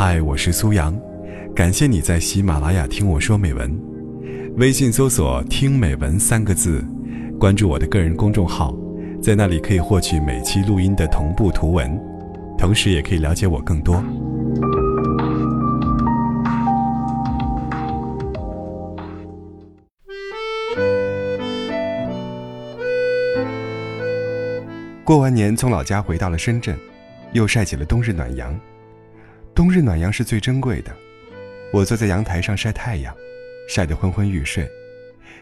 嗨，我是苏阳，感谢你在喜马拉雅听我说美文。微信搜索“听美文”三个字，关注我的个人公众号，在那里可以获取每期录音的同步图文，同时也可以了解我更多。过完年，从老家回到了深圳，又晒起了冬日暖阳。冬日暖阳是最珍贵的，我坐在阳台上晒太阳，晒得昏昏欲睡。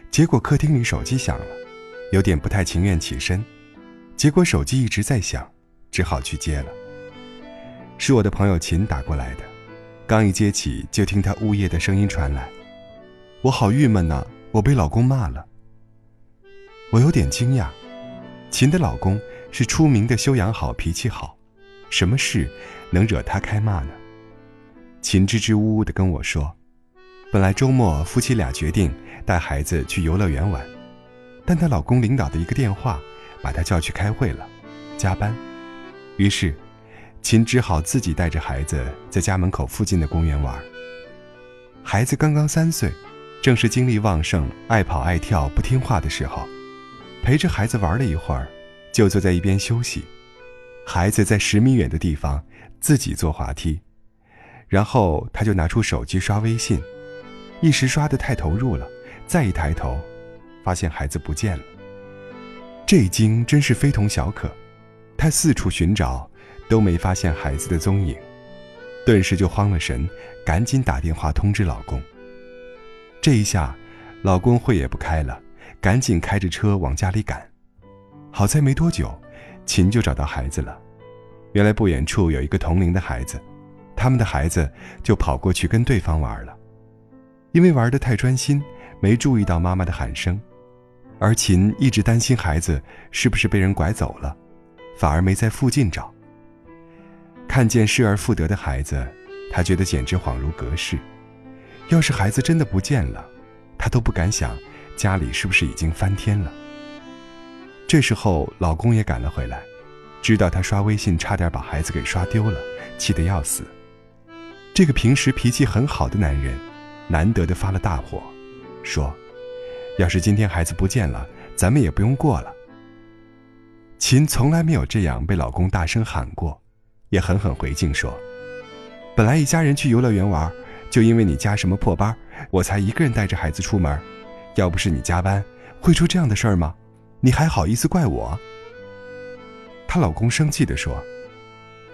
结果客厅里手机响了，有点不太情愿起身，结果手机一直在响，只好去接了。是我的朋友秦打过来的，刚一接起就听他呜咽的声音传来，我好郁闷呐，我被老公骂了。我有点惊讶，秦的老公是出名的修养好、脾气好，什么事能惹他开骂呢？秦支支吾吾地跟我说：“本来周末夫妻俩决定带孩子去游乐园玩，但她老公领导的一个电话，把她叫去开会了，加班。于是，秦只好自己带着孩子在家门口附近的公园玩。孩子刚刚三岁，正是精力旺盛、爱跑爱跳、不听话的时候。陪着孩子玩了一会儿，就坐在一边休息。孩子在十米远的地方自己坐滑梯。”然后他就拿出手机刷微信，一时刷得太投入了，再一抬头，发现孩子不见了。这一惊真是非同小可，他四处寻找，都没发现孩子的踪影，顿时就慌了神，赶紧打电话通知老公。这一下，老公会也不开了，赶紧开着车往家里赶。好在没多久，秦就找到孩子了，原来不远处有一个同龄的孩子。他们的孩子就跑过去跟对方玩了，因为玩得太专心，没注意到妈妈的喊声，而秦一直担心孩子是不是被人拐走了，反而没在附近找。看见失而复得的孩子，他觉得简直恍如隔世。要是孩子真的不见了，他都不敢想家里是不是已经翻天了。这时候，老公也赶了回来，知道他刷微信差点把孩子给刷丢了，气得要死。这个平时脾气很好的男人，难得的发了大火，说：“要是今天孩子不见了，咱们也不用过了。”秦从来没有这样被老公大声喊过，也狠狠回敬说：“本来一家人去游乐园玩，就因为你加什么破班，我才一个人带着孩子出门。要不是你加班，会出这样的事儿吗？你还好意思怪我？”她老公生气的说：“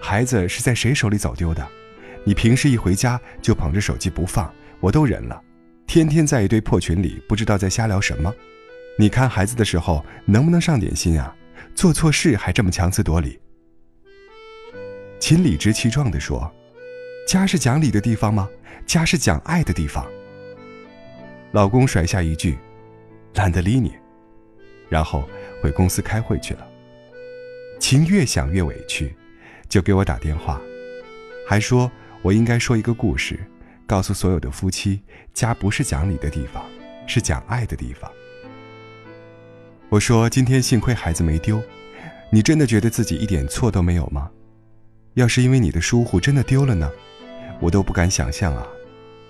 孩子是在谁手里走丢的？”你平时一回家就捧着手机不放，我都忍了。天天在一堆破群里，不知道在瞎聊什么。你看孩子的时候能不能上点心啊？做错事还这么强词夺理。秦理直气壮地说：“家是讲理的地方吗？家是讲爱的地方。”老公甩下一句：“懒得理你。”然后回公司开会去了。秦越想越委屈，就给我打电话，还说。我应该说一个故事，告诉所有的夫妻：家不是讲理的地方，是讲爱的地方。我说：今天幸亏孩子没丢，你真的觉得自己一点错都没有吗？要是因为你的疏忽真的丢了呢？我都不敢想象啊！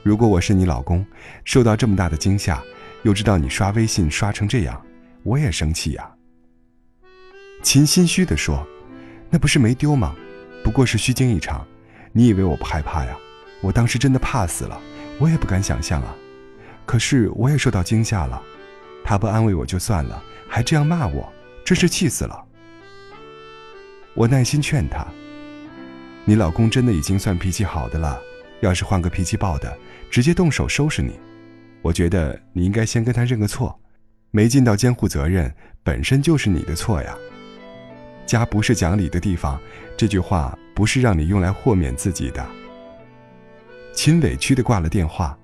如果我是你老公，受到这么大的惊吓，又知道你刷微信刷成这样，我也生气呀。秦心虚地说：“那不是没丢吗？不过是虚惊一场。”你以为我不害怕呀？我当时真的怕死了，我也不敢想象啊。可是我也受到惊吓了，他不安慰我就算了，还这样骂我，真是气死了。我耐心劝他：“你老公真的已经算脾气好的了，要是换个脾气暴的，直接动手收拾你。我觉得你应该先跟他认个错，没尽到监护责任本身就是你的错呀。家不是讲理的地方，这句话。”不是让你用来豁免自己的。秦委屈的挂了电话，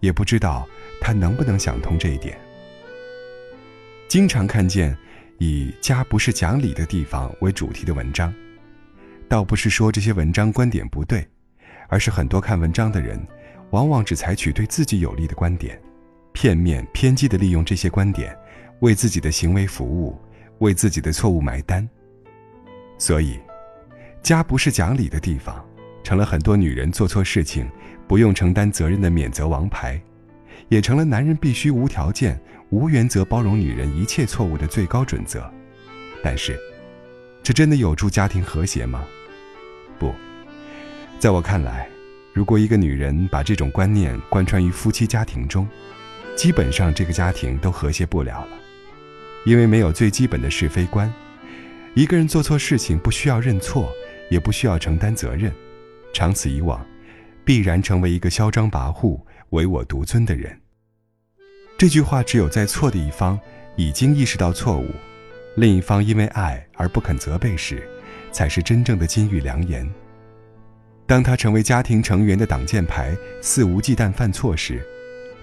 也不知道他能不能想通这一点。经常看见以“家不是讲理的地方”为主题的文章，倒不是说这些文章观点不对，而是很多看文章的人，往往只采取对自己有利的观点，片面偏激的利用这些观点，为自己的行为服务，为自己的错误买单。所以。家不是讲理的地方，成了很多女人做错事情不用承担责任的免责王牌，也成了男人必须无条件、无原则包容女人一切错误的最高准则。但是，这真的有助家庭和谐吗？不，在我看来，如果一个女人把这种观念贯穿于夫妻家庭中，基本上这个家庭都和谐不了了，因为没有最基本的是非观。一个人做错事情不需要认错，也不需要承担责任，长此以往，必然成为一个嚣张跋扈、唯我独尊的人。这句话只有在错的一方已经意识到错误，另一方因为爱而不肯责备时，才是真正的金玉良言。当他成为家庭成员的挡箭牌，肆无忌惮犯错时，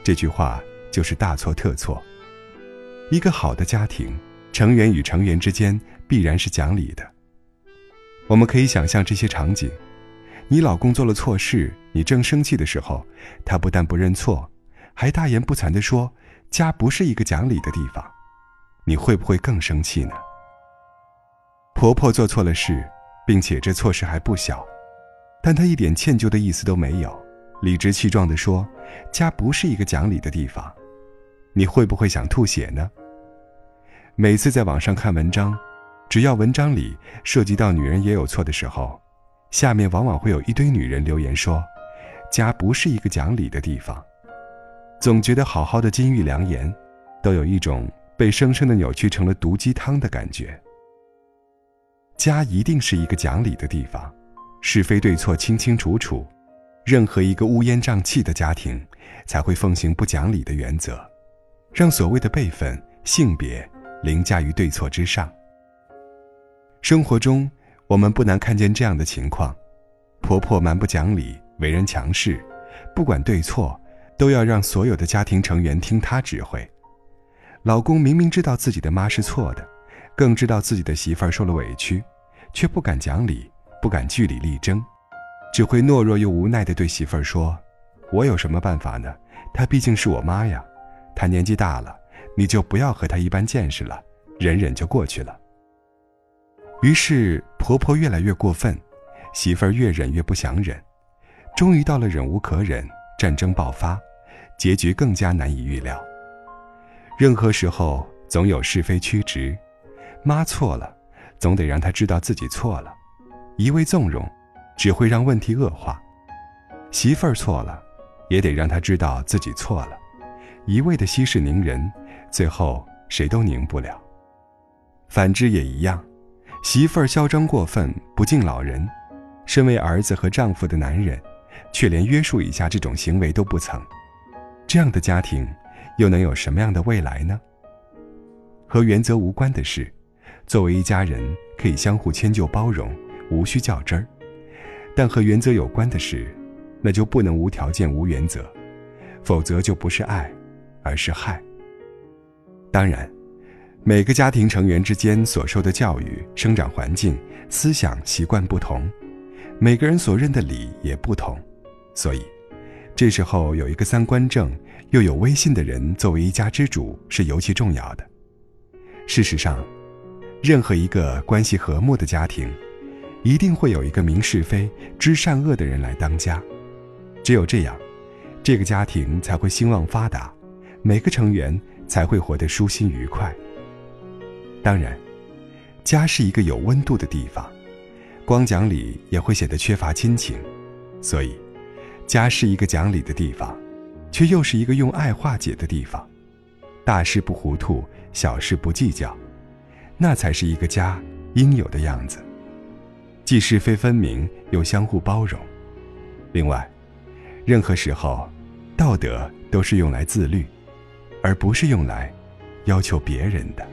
这句话就是大错特错。一个好的家庭，成员与成员之间。必然是讲理的。我们可以想象这些场景：你老公做了错事，你正生气的时候，他不但不认错，还大言不惭地说家不是一个讲理的地方，你会不会更生气呢？婆婆做错了事，并且这错事还不小，但她一点歉疚的意思都没有，理直气壮地说家不是一个讲理的地方，你会不会想吐血呢？每次在网上看文章。只要文章里涉及到女人也有错的时候，下面往往会有一堆女人留言说：“家不是一个讲理的地方。”总觉得好好的金玉良言，都有一种被生生的扭曲成了毒鸡汤的感觉。家一定是一个讲理的地方，是非对错清清楚楚。任何一个乌烟瘴气的家庭，才会奉行不讲理的原则，让所谓的辈分、性别凌驾于对错之上。生活中，我们不难看见这样的情况：婆婆蛮不讲理，为人强势，不管对错，都要让所有的家庭成员听她指挥；老公明明知道自己的妈是错的，更知道自己的媳妇儿受了委屈，却不敢讲理，不敢据理力争，只会懦弱又无奈地对媳妇儿说：“我有什么办法呢？她毕竟是我妈呀，她年纪大了，你就不要和她一般见识了，忍忍就过去了。”于是婆婆越来越过分，媳妇儿越忍越不想忍，终于到了忍无可忍，战争爆发，结局更加难以预料。任何时候总有是非曲直，妈错了，总得让她知道自己错了，一味纵容，只会让问题恶化；媳妇儿错了，也得让她知道自己错了，一味的息事宁人，最后谁都宁不了。反之也一样。媳妇儿嚣张过分，不敬老人，身为儿子和丈夫的男人，却连约束一下这种行为都不曾，这样的家庭，又能有什么样的未来呢？和原则无关的事，作为一家人可以相互迁就包容，无需较真儿；但和原则有关的事，那就不能无条件无原则，否则就不是爱，而是害。当然。每个家庭成员之间所受的教育、生长环境、思想习惯不同，每个人所认的理也不同，所以，这时候有一个三观正又有威信的人作为一家之主是尤其重要的。事实上，任何一个关系和睦的家庭，一定会有一个明是非、知善恶的人来当家。只有这样，这个家庭才会兴旺发达，每个成员才会活得舒心愉快。当然，家是一个有温度的地方，光讲理也会显得缺乏亲情，所以，家是一个讲理的地方，却又是一个用爱化解的地方。大事不糊涂，小事不计较，那才是一个家应有的样子。既是非分明，又相互包容。另外，任何时候，道德都是用来自律，而不是用来要求别人的。